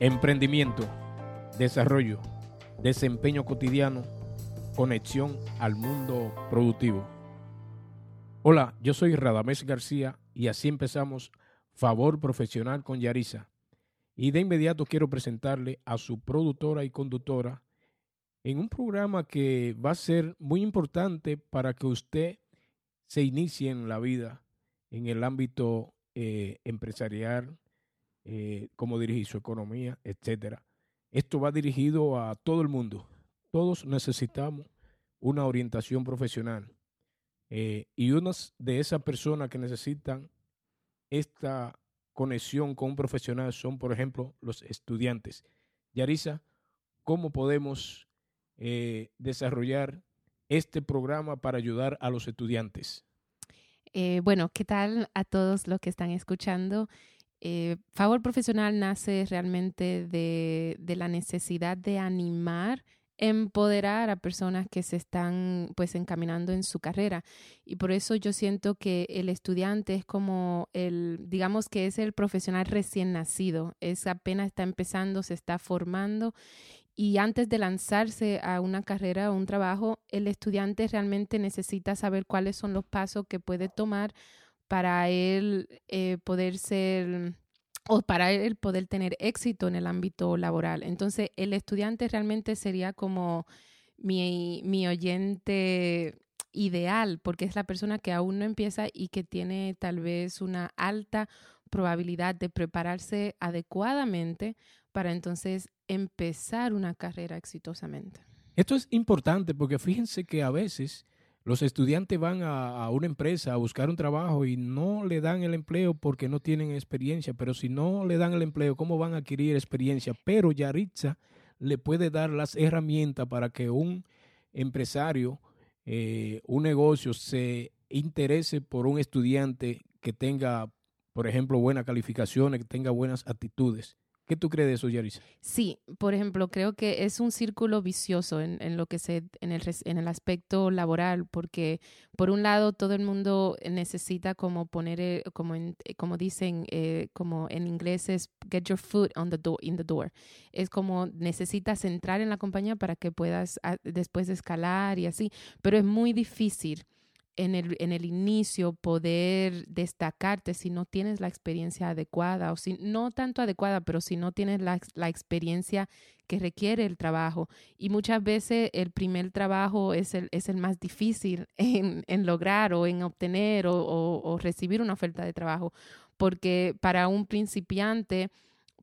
Emprendimiento, desarrollo, desempeño cotidiano, conexión al mundo productivo. Hola, yo soy Radamés García y así empezamos Favor Profesional con Yarisa. Y de inmediato quiero presentarle a su productora y conductora en un programa que va a ser muy importante para que usted se inicie en la vida en el ámbito eh, empresarial, eh, cómo dirigir su economía, etcétera. Esto va dirigido a todo el mundo. Todos necesitamos una orientación profesional. Eh, y unas de esas personas que necesitan esta conexión con un profesional son, por ejemplo, los estudiantes. Yarisa, ¿cómo podemos eh, desarrollar este programa para ayudar a los estudiantes? bueno, ¿qué tal a todos los que están escuchando? Eh, Favor Profesional nace realmente de, la necesidad de animar empoderar a personas que se están pues encaminando en su carrera. Y por eso yo siento que el estudiante es como el digamos que es el profesional recién nacido es apenas está empezando se está formando y antes de lanzarse a una carrera o un trabajo el estudiante realmente necesita saber cuáles son los pasos que puede tomar para él eh, poder ser o para él poder tener éxito en el ámbito laboral. Entonces, el estudiante realmente sería como mi, mi oyente ideal, porque es la persona que aún no empieza y que tiene tal vez una alta probabilidad de prepararse adecuadamente para entonces empezar una carrera exitosamente. Esto es importante porque fíjense que a veces los estudiantes van a, una empresa a buscar un trabajo y no le dan el empleo porque no tienen experiencia, pero si no le dan el empleo, ¿cómo van a adquirir experiencia? Pero Yaritza le puede dar las herramientas para que un empresario, eh, un negocio se interese por un estudiante que tenga, por ejemplo, buenas calificaciones, que tenga buenas actitudes. ¿Qué tú crees de eso, Yarisa? Sí, por ejemplo, creo que es un círculo vicioso en, en lo que se, en el, en el aspecto laboral, porque por un lado todo el mundo necesita como poner, eh, como, en, eh, como dicen, eh, como en inglés es get your foot on the door, in the door. Es como necesitas entrar en la compañía para que puedas ah, después escalar y así, pero es muy difícil en el, en el inicio poder destacarte si no tienes la experiencia adecuada o si no tanto adecuada, pero si no tienes la, la experiencia que requiere el trabajo. Y muchas veces el primer trabajo es el, es el más difícil en, en lograr o en obtener o, o recibir una oferta de trabajo, porque para un principiante,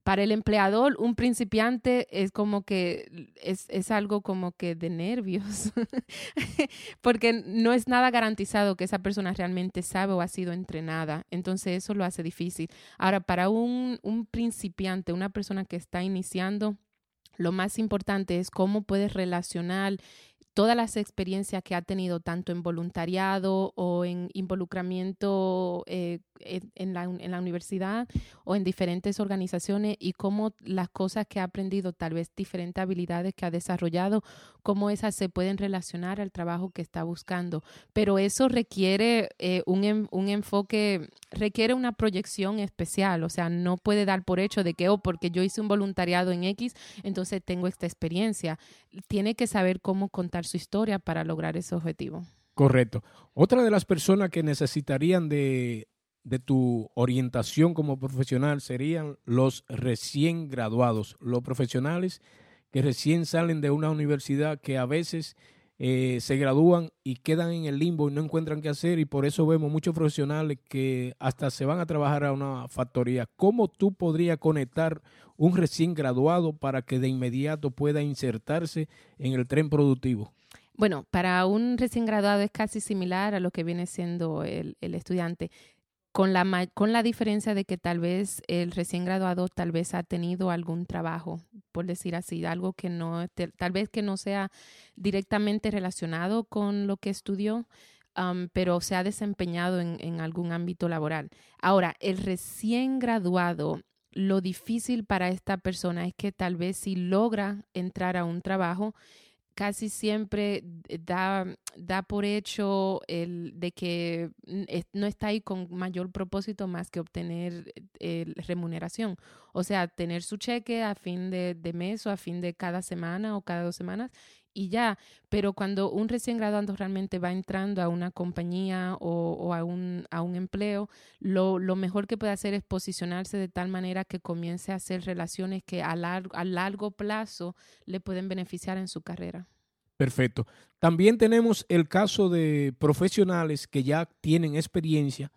para el empleador, un principiante es como que es, algo como que de nervios, porque no es nada garantizado que esa persona realmente sabe o ha sido entrenada. Entonces eso lo hace difícil. Ahora, para un, un principiante, una persona que está iniciando, lo más importante es cómo puedes relacionar todas las experiencias que ha tenido tanto en voluntariado o en involucramiento eh, en, la, en, la, universidad o en diferentes organizaciones y cómo las cosas que ha aprendido, tal vez diferentes habilidades que ha desarrollado, cómo esas se pueden relacionar al trabajo que está buscando. Pero eso requiere eh, un, un, enfoque, requiere una proyección especial, o sea, no puede dar por hecho de que, oh, porque yo hice un voluntariado en X, entonces tengo esta experiencia. Tiene que saber cómo contar su historia para lograr ese objetivo. Correcto. Otra de las personas que necesitarían de, tu orientación como profesional serían los recién graduados, los profesionales que recién salen de una universidad que a veces eh, se gradúan y quedan en el limbo y no encuentran qué hacer y por eso vemos muchos profesionales que hasta se van a trabajar a una factoría. ¿Cómo tú podrías conectar un recién graduado para que de inmediato pueda insertarse en el tren productivo? Bueno, para un recién graduado es casi similar a lo que viene siendo el, el estudiante con la, con la diferencia de que tal vez el recién graduado tal vez ha tenido algún trabajo, por decir así, algo que no, tal vez que no sea directamente relacionado con lo que estudió, pero se ha desempeñado en, en algún ámbito laboral. Ahora, el recién graduado, lo difícil para esta persona es que tal vez si logra entrar a un trabajo, casi siempre da, da por hecho el de que no está ahí con mayor propósito más que obtener eh, remuneración. O sea, tener su cheque a fin de, de mes o a fin de cada semana o cada dos semanas y ya. Pero cuando un recién graduado realmente va entrando a una compañía o, a, un, a un empleo, lo, lo, mejor que puede hacer es posicionarse de tal manera que comience a hacer relaciones que a largo, a largo plazo le pueden beneficiar en su carrera. Perfecto. También tenemos el caso de profesionales que ya tienen experiencia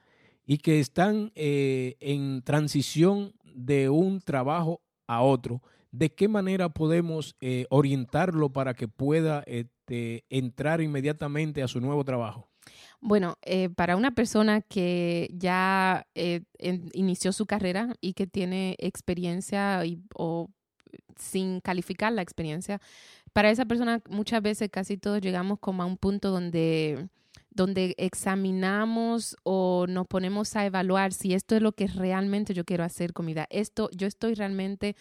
y que están eh, en transición de un trabajo a otro ¿de qué manera podemos eh, orientarlo para que pueda este, entrar inmediatamente a su nuevo trabajo? Bueno, eh, para una persona que ya eh, inició su carrera y que tiene experiencia o sin calificar la experiencia, para esa persona muchas veces casi todos llegamos como a un punto donde donde examinamos o nos ponemos a evaluar si esto es lo que realmente yo quiero hacer con mi vida. Esto, yo estoy realmente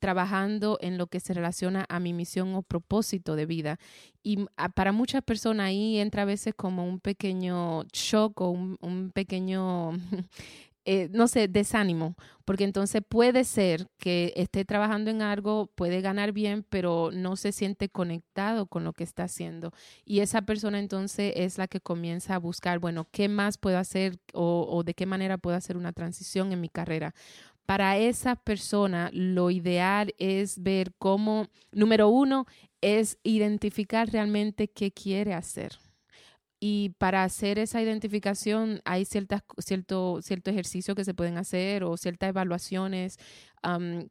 trabajando en lo que se relaciona a mi misión o propósito de vida. Y para muchas personas ahí entra a veces como un pequeño shock o un, pequeño, eh, no sé, desánimo, porque entonces puede ser que esté trabajando en algo, puede ganar bien, pero no se siente conectado con lo que está haciendo. Y esa persona entonces es la que comienza a buscar, bueno, ¿qué más puedo hacer o de qué manera puedo hacer una transición en mi carrera? Para esa persona lo ideal es ver cómo, número uno, es identificar realmente qué quiere hacer. Y para hacer esa identificación hay ciertas, cierto, cierto ejercicio que se pueden hacer o ciertas evaluaciones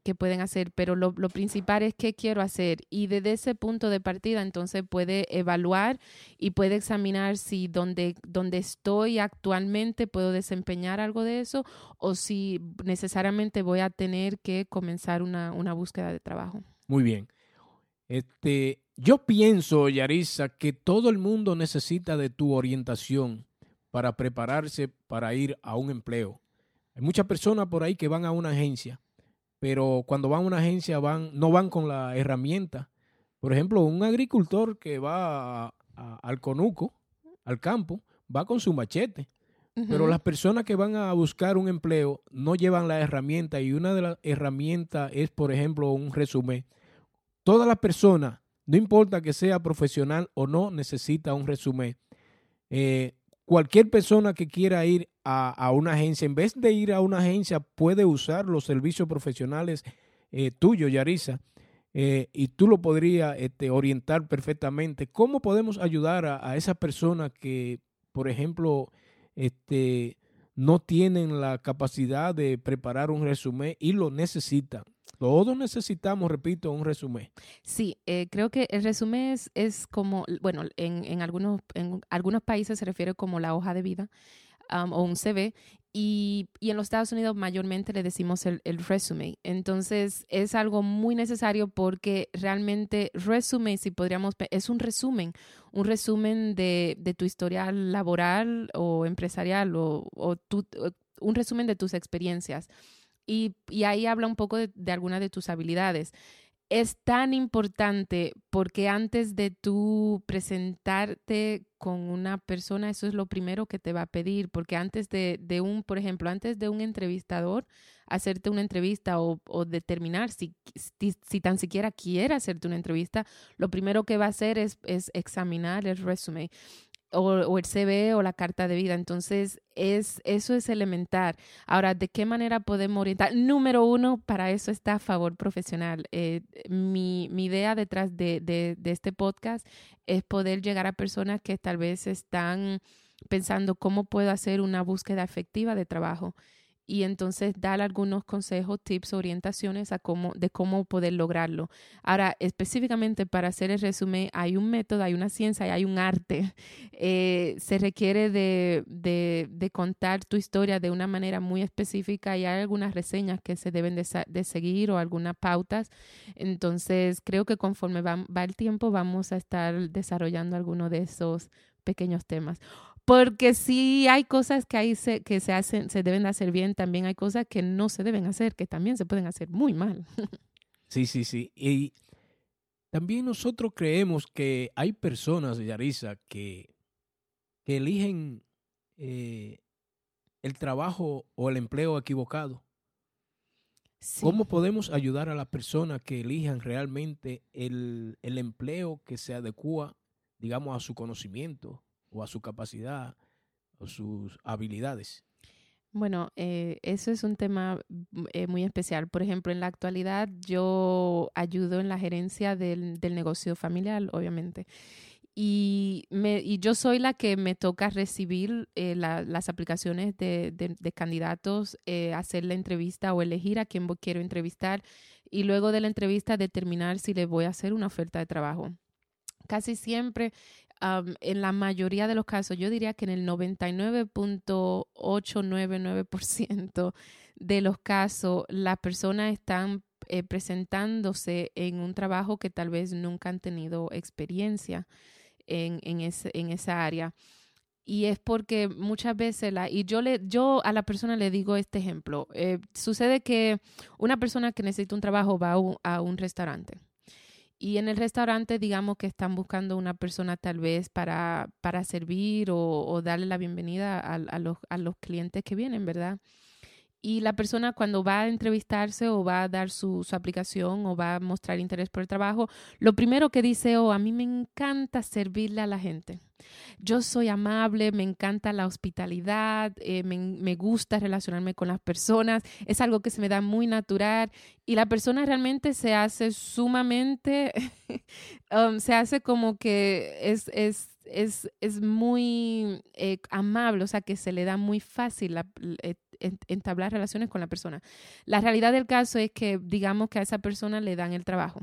que pueden hacer, pero lo, principal es qué quiero hacer. Y desde ese punto de partida, entonces puede evaluar y puede examinar si donde, donde estoy actualmente puedo desempeñar algo de eso o si necesariamente voy a tener que comenzar una, una búsqueda de trabajo. Muy bien. Este, yo pienso, Yarisa, que todo el mundo necesita de tu orientación para prepararse para ir a un empleo. Hay muchas personas por ahí que van a una agencia, pero cuando van a una agencia van, no van con la herramienta. Por ejemplo, un agricultor que va al conuco, al campo, va con su machete. Pero las personas que van a buscar un empleo no llevan la herramienta y una de las herramientas es, por ejemplo, un resumen. Todas las personas no importa que sea profesional o no, necesita un resumen. Eh, cualquier persona que quiera ir a, una agencia, en vez de ir a una agencia, puede usar los servicios profesionales eh, tuyos, Yarisa, eh, y tú lo podrías este, orientar perfectamente. ¿Cómo podemos ayudar a, a esas personas que, por ejemplo, este, no tienen la capacidad de preparar un resumen y lo necesitan? Todos necesitamos, repito, un resumen. Sí, eh, creo que el resumen es, es como, bueno, en, en, algunos, en algunos países se refiere como la hoja de vida o un CV y, y, en los Estados Unidos mayormente le decimos el, el resumen. Entonces es algo muy necesario porque realmente resumen, si podríamos, es un resumen, un resumen de, de tu historia laboral o empresarial o, o tu, un resumen de tus experiencias y, ahí habla un poco de, de algunas de tus habilidades. Es tan importante porque antes de tú presentarte con una persona, eso es lo primero que te va a pedir, porque antes de, un, por ejemplo, antes de un entrevistador, hacerte una entrevista o, determinar si, si, tan siquiera quiere hacerte una entrevista, lo primero que va a hacer es, es examinar el resumen o, el CV o la carta de vida. Entonces, es, eso es elemental. Ahora, ¿de qué manera podemos orientar? Número uno, para eso está a favor profesional. Eh, mi, mi, idea detrás de, de, de este podcast es poder llegar a personas que tal vez están pensando cómo puedo hacer una búsqueda efectiva de trabajo y entonces dar algunos consejos, tips, orientaciones de cómo poder lograrlo. Ahora, específicamente para hacer el resumen, hay un método, hay una ciencia y hay un arte. Eh, se requiere de, contar tu historia de una manera muy específica y hay algunas reseñas que se deben de, de seguir o algunas pautas. Entonces, creo que conforme va, va el tiempo vamos a estar desarrollando algunos de esos pequeños temas porque sí hay cosas que, ahí se, que se, hacen, se deben hacer bien, también hay cosas que no se deben hacer, que también se pueden hacer muy mal. Sí, sí, sí. Y También nosotros creemos que hay personas, Yarisa, que, que eligen eh, el trabajo o el empleo equivocado. ¿Cómo podemos ayudar a las personas que elijan realmente el, el, empleo que se adecua, digamos, a su conocimiento o a su capacidad o sus habilidades? Bueno, eh, eso es un tema eh, muy especial. Por ejemplo, en la actualidad yo ayudo en la gerencia del, del negocio familiar, obviamente. Y, me, y yo soy la que me toca recibir eh, las aplicaciones de, de, candidatos, hacer la entrevista o elegir a quién quiero entrevistar y luego de la entrevista determinar si le voy a hacer una oferta de trabajo. Casi siempre, en la mayoría de los casos, yo diría que en el 99.899% de los casos, las personas están eh, presentándose en un trabajo que tal vez nunca han tenido experiencia en esa área. Y es porque muchas veces, la, y yo, le, yo a la persona le digo este ejemplo, eh, sucede que una persona que necesita un trabajo va a un, restaurante. Y en el restaurante, digamos que están buscando una persona tal vez para, para servir o, darle la bienvenida a, a, los, a los clientes que vienen, ¿verdad? Y la persona cuando va a entrevistarse o va a dar su, su, aplicación o va a mostrar interés por el trabajo, lo primero que dice, oh, a mí me encanta servirle a la gente. Yo soy amable, me encanta la hospitalidad, eh, me, me, gusta relacionarme con las personas, es algo que se me da muy natural y la persona realmente se hace sumamente, um, se hace como que es, es es, es, muy eh, amable, o sea, que se le da muy fácil la, eh, entablar relaciones con la persona. La realidad del caso es que digamos que a esa persona le dan el trabajo.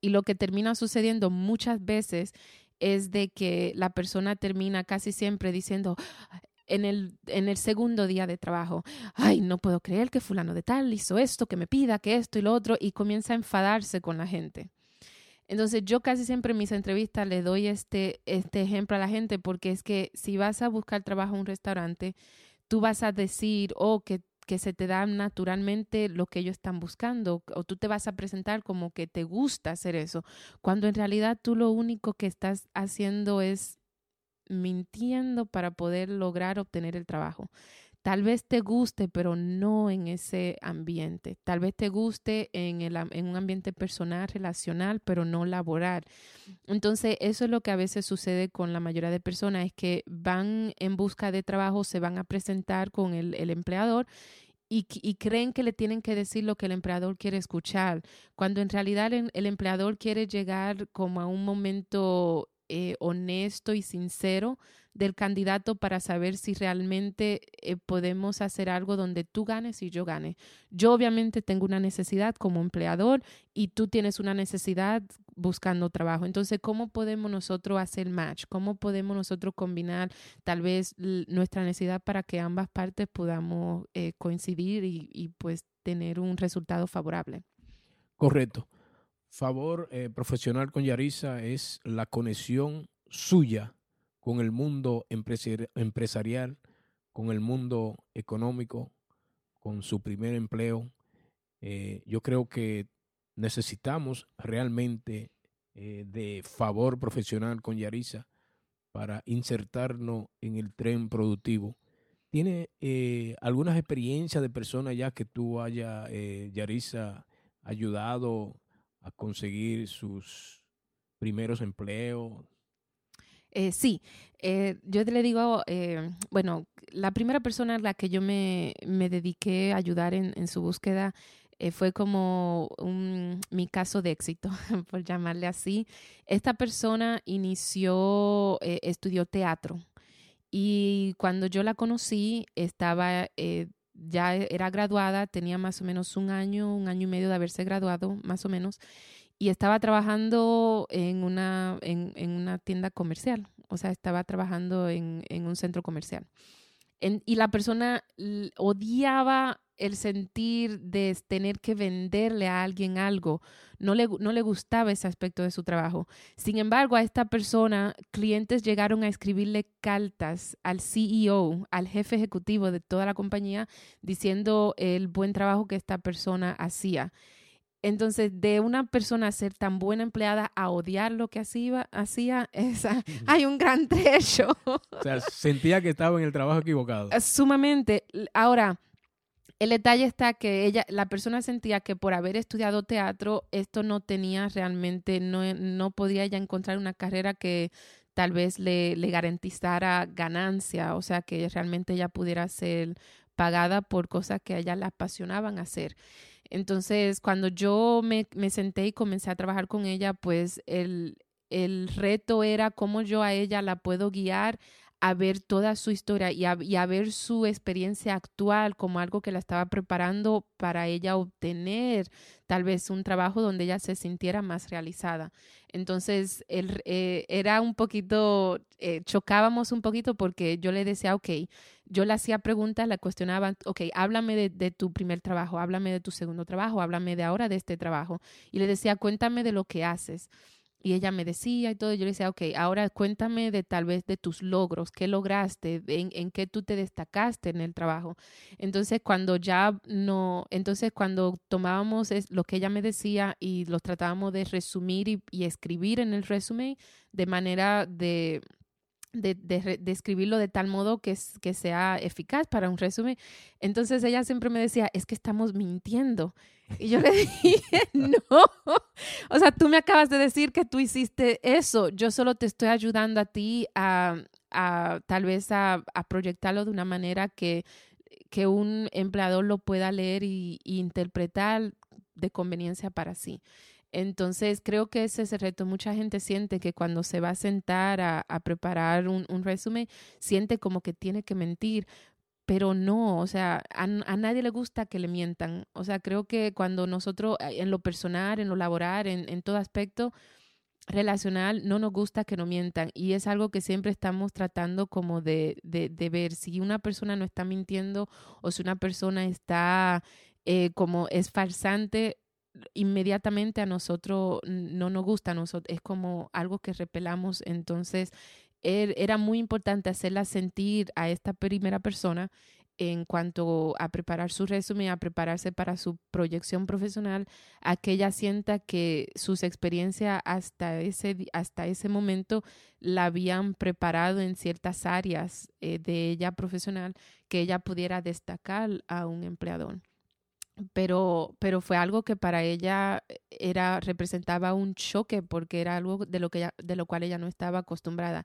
Y lo que termina sucediendo muchas veces es de que la persona termina casi siempre diciendo, en el, en el segundo día de trabajo, ay, no puedo creer que fulano de tal hizo esto, que me pida, que esto y lo otro, y comienza a enfadarse con la gente. Entonces yo casi siempre en mis entrevistas le doy este, este ejemplo a la gente porque es que si vas a buscar trabajo en un restaurante, tú vas a decir, oh, que, que se te da naturalmente lo que ellos están buscando, o tú te vas a presentar como que te gusta hacer eso, cuando en realidad tú lo único que estás haciendo es mintiendo para poder lograr obtener el trabajo. Tal vez te guste, pero no en ese ambiente. Tal vez te guste en, el, en un ambiente personal, relacional, pero no laboral. Entonces, eso es lo que a veces sucede con la mayoría de personas, es que van en busca de trabajo, se van a presentar con el, el empleador y, creen que le tienen que decir lo que el empleador quiere escuchar, cuando en realidad el, el empleador quiere llegar como a un momento eh, honesto y sincero del candidato para saber si realmente eh, podemos hacer algo donde tú ganes y yo gane. Yo obviamente tengo una necesidad como empleador y tú tienes una necesidad buscando trabajo. Entonces, ¿cómo podemos nosotros hacer match? ¿Cómo podemos nosotros combinar tal vez nuestra necesidad para que ambas partes podamos eh, coincidir y, y pues tener un resultado favorable? Correcto. Favor eh, profesional con Yarisa es la conexión suya con el mundo empresarial, con el mundo económico, con su primer empleo. Eh, yo creo que necesitamos realmente eh, de favor profesional con Yarisa para insertarnos en el tren productivo. ¿Tiene eh, algunas experiencias de personas ya que tú haya, Yarisa, ayudado a conseguir sus primeros empleos? Eh, sí, eh, yo le digo, eh, bueno, la primera persona a la que yo me, me dediqué a ayudar en, en su búsqueda fue como un, mi caso de éxito, por llamarle así. Esta persona inició, estudió teatro y cuando yo la conocí estaba... ya era graduada, tenía más o menos un año, un año y medio de haberse graduado, más o menos, y estaba trabajando en una, en, una tienda comercial, o sea, estaba trabajando en, en un centro comercial. Y la persona odiaba el sentir de tener que venderle a alguien algo. No le, no le gustaba ese aspecto de su trabajo. Sin embargo, a esta persona, clientes llegaron a escribirle cartas al CEO, al jefe ejecutivo de toda la compañía, diciendo el buen trabajo que esta persona hacía Entonces, de una persona ser tan buena empleada a odiar lo que hacía, hacía esa, hay un gran trecho. o sea, sentía que estaba en el trabajo equivocado. Sumamente. Ahora, el detalle está que ella, la persona sentía que por haber estudiado teatro, esto no tenía realmente, no, no podía ya encontrar una carrera que tal vez le, le garantizara ganancia, o sea, que realmente ella pudiera ser pagada por cosas que a ella le apasionaban hacer. Entonces, cuando yo me, me senté y comencé a trabajar con ella, pues el, el reto era cómo yo a ella la puedo guiar a ver toda su historia y a, ver su experiencia actual como algo que la estaba preparando para ella obtener tal vez un trabajo donde ella se sintiera más realizada. Entonces, él, eh, era un poquito, eh, chocábamos un poquito porque yo le decía, ok, yo le hacía preguntas, la cuestionaba, ok, háblame de, de, tu primer trabajo, háblame de tu segundo trabajo, háblame de ahora de este trabajo. Y le decía, cuéntame de lo que haces. Y ella me decía y todo, yo le decía, ok, ahora cuéntame de tal vez de tus logros, qué lograste, en, en qué tú te destacaste en el trabajo. Entonces, cuando ya no, entonces cuando tomábamos lo que ella me decía y los tratábamos de resumir y escribir en el resumen de manera de, de, de, escribirlo de tal modo que, que sea eficaz para un resumen. Entonces ella siempre me decía, es que estamos mintiendo. Y yo le dije, no, o sea, tú me acabas de decir que tú hiciste eso, yo solo te estoy ayudando a ti a, tal vez a, a, proyectarlo de una manera que, que un empleador lo pueda leer y, y interpretar de conveniencia para sí. Entonces, creo que ese es el reto. Mucha gente siente que cuando se va a sentar a, preparar un, un, resumen, siente como que tiene que mentir, pero no, o sea, a, a, nadie le gusta que le mientan. O sea, creo que cuando nosotros, eh, en lo personal, en lo laboral, en, en todo aspecto relacional, no nos gusta que nos mientan. Y es algo que siempre estamos tratando como de, de, de ver si una persona no está mintiendo o si una persona está eh, como es farsante inmediatamente a nosotros no nos gusta, nosotros, es como algo que repelamos. Entonces, er, era muy importante hacerla sentir a esta primera persona en cuanto a preparar su resumen, a prepararse para su proyección profesional, a que ella sienta que sus experiencias hasta ese, hasta ese momento la habían preparado en ciertas áreas eh, de ella profesional que ella pudiera destacar a un empleador pero, pero fue algo que para ella era, representaba un choque porque era algo de lo, que de lo cual ella no estaba acostumbrada.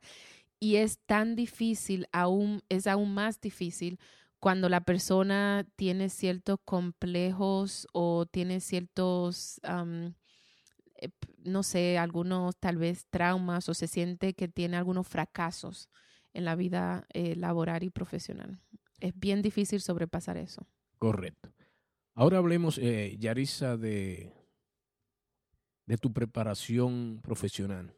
Y es tan difícil, aún, es aún más difícil cuando la persona tiene ciertos complejos o tiene ciertos, eh, no sé, algunos tal vez traumas o se siente que tiene algunos fracasos en la vida eh, laboral y profesional. Es bien difícil sobrepasar eso. Correcto. Ahora hablemos, eh, Yarisa, de, de tu preparación profesional.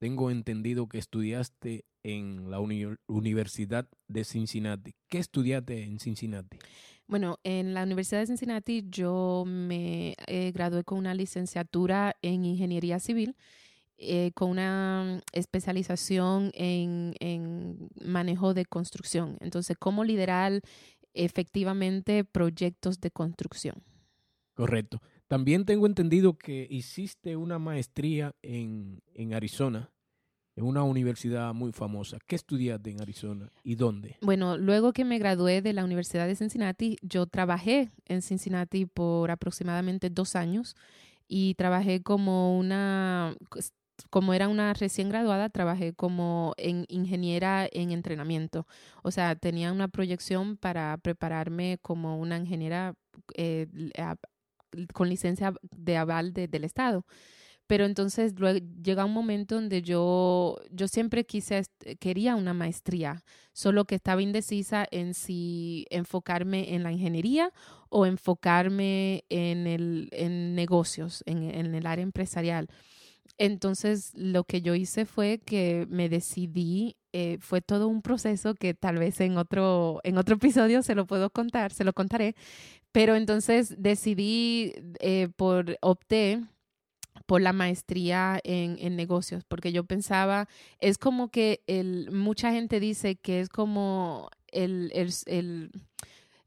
Tengo entendido que estudiaste en la Universidad de Cincinnati. ¿Qué estudiaste en Cincinnati? Bueno, en la Universidad de Cincinnati yo me eh, gradué con una licenciatura en Ingeniería Civil. Eh, con una especialización en, en, manejo de construcción. Entonces, cómo liderar efectivamente proyectos de construcción. Correcto. También tengo entendido que hiciste una maestría en, en Arizona, en una universidad muy famosa. ¿Qué estudiaste en Arizona y dónde? Bueno, luego que me gradué de la Universidad de Cincinnati, yo trabajé en Cincinnati por aproximadamente dos años y trabajé como una como era una recién graduada, trabajé como en ingeniera en entrenamiento. O sea, tenía una proyección para prepararme como una ingeniera eh, con licencia de aval del Estado. Pero entonces luego llega un momento donde yo, yo siempre quise, quería una maestría, solo que estaba indecisa en si enfocarme en la ingeniería o enfocarme en, el, en negocios, en el área empresarial. Entonces, lo que yo hice fue que me decidí, eh, fue todo un proceso que tal vez en otro, en otro episodio se lo puedo contar, se lo contaré, pero entonces decidí eh, por, opté por la maestría en, en, negocios, porque yo pensaba, es como que el, mucha gente dice que es como el, el, el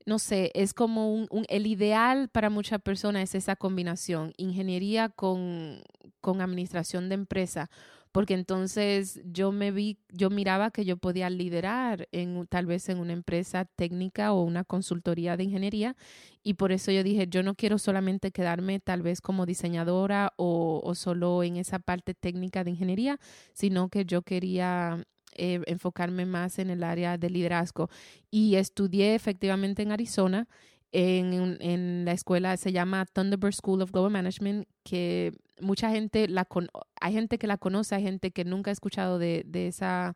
no sé, es como un, el ideal para muchas personas es esa combinación, ingeniería con, con administración de empresa, porque entonces yo me vi, yo miraba que yo podía liderar en tal vez en una empresa técnica o una consultoría de ingeniería y por eso yo dije, yo no quiero solamente quedarme tal vez como diseñadora o, solo en esa parte técnica de ingeniería, sino que yo quería eh, enfocarme más en el área de liderazgo. Y estudié efectivamente en Arizona, en, en la escuela, se llama Thunderbird School of Global Management, que mucha gente la hay gente que la conoce, hay gente que nunca ha escuchado de, de esa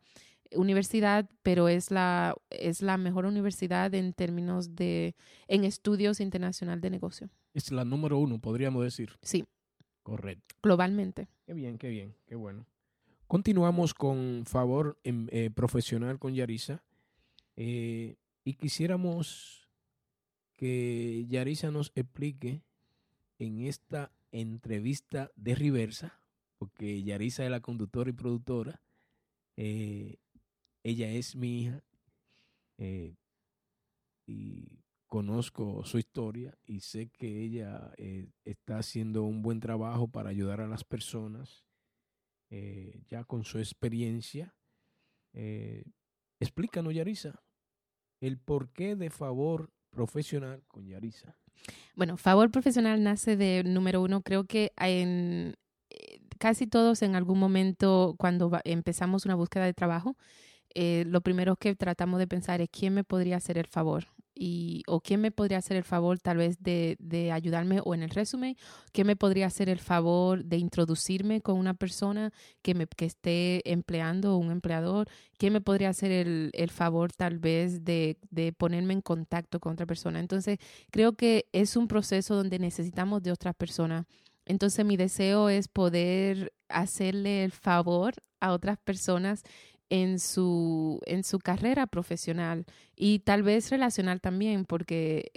universidad, pero es la, es la mejor universidad en términos de, en estudios internacional de negocio. Es la número uno, podríamos decir. Sí. Correcto. Globalmente. Qué bien, qué bien, qué bueno. Continuamos con favor em, eh, profesional con Yarisa eh, y quisiéramos que Yarisa nos explique en esta entrevista de Riversa, porque Yarisa es la conductora y productora, eh, ella es mi hija y conozco su historia y sé que ella está haciendo un buen trabajo para ayudar a las personas eh, ya con su experiencia. Eh, explícanos, Yarisa, el porqué de favor profesional con Yarisa. Bueno, favor profesional nace de, número uno, creo que en eh, casi todos en algún momento cuando empezamos una búsqueda de trabajo, eh, lo primero que tratamos de pensar es quién me podría hacer el favor o quién me podría hacer el favor tal vez de, de, ayudarme o en el resumen, quién me podría hacer el favor de introducirme con una persona que, me, que esté empleando un empleador, quién me podría hacer el, el favor tal vez de, de, ponerme en contacto con otra persona. Entonces, creo que es un proceso donde necesitamos de otras personas. Entonces, mi deseo es poder hacerle el favor a otras personas en su, en su carrera profesional y tal vez relacional también, porque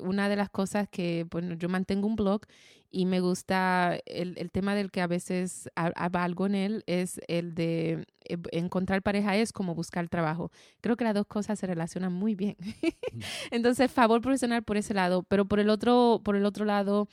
una de las cosas que, bueno, yo mantengo un blog y me gusta el, el tema del que a veces algo en él es el de eh, encontrar pareja es como buscar trabajo. Creo que las dos cosas se relacionan muy bien. Entonces, favor profesional por ese lado, pero por el otro, por el otro lado,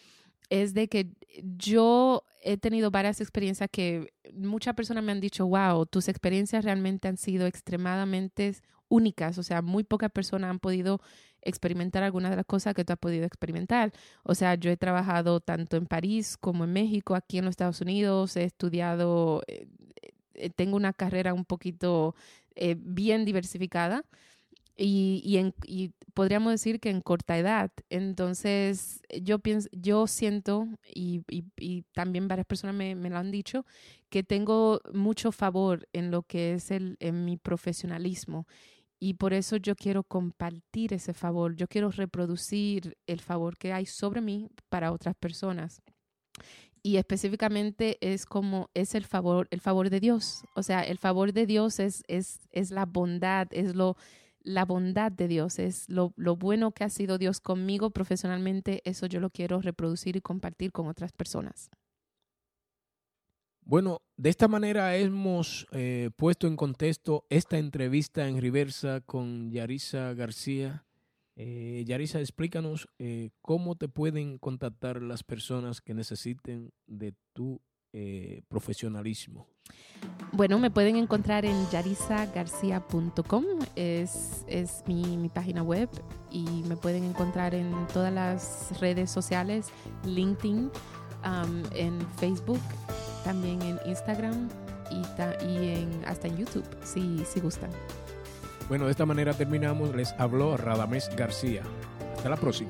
es de que yo he tenido varias experiencias que muchas personas me han dicho, wow, tus experiencias realmente han sido extremadamente únicas, o sea, muy pocas personas han podido experimentar algunas de las cosas que tú has podido experimentar. O sea, yo he trabajado tanto en París como en México, aquí en los Estados Unidos, he estudiado, eh, eh, tengo una carrera un poquito eh, bien diversificada y, y, en, y, podríamos decir que en corta edad. Entonces, yo pienso, yo siento, y, y también varias personas me, me, lo han dicho, que tengo mucho favor en lo que es el, en mi profesionalismo. Y por eso yo quiero compartir ese favor, yo quiero reproducir el favor que hay sobre mí para otras personas. Y específicamente es como es el favor, el favor de Dios. O sea, el favor de Dios es, es, es la bondad, es lo, la bondad de Dios, es lo, bueno que ha sido Dios conmigo profesionalmente, eso yo lo quiero reproducir y compartir con otras personas. Bueno, de esta manera hemos eh, puesto en contexto esta entrevista en reversa con Yarisa García. Eh, Yarisa, explícanos eh, cómo te pueden contactar las personas que necesiten de tu eh, profesionalismo. Bueno, me pueden encontrar en yarisagarcia.com, es, es mi, mi, página web y me pueden encontrar en todas las redes sociales, LinkedIn, um, en Facebook, también en Instagram y, y en, hasta en YouTube, si, si gustan. Bueno, de esta manera terminamos. Les habló Radames García. Hasta la próxima.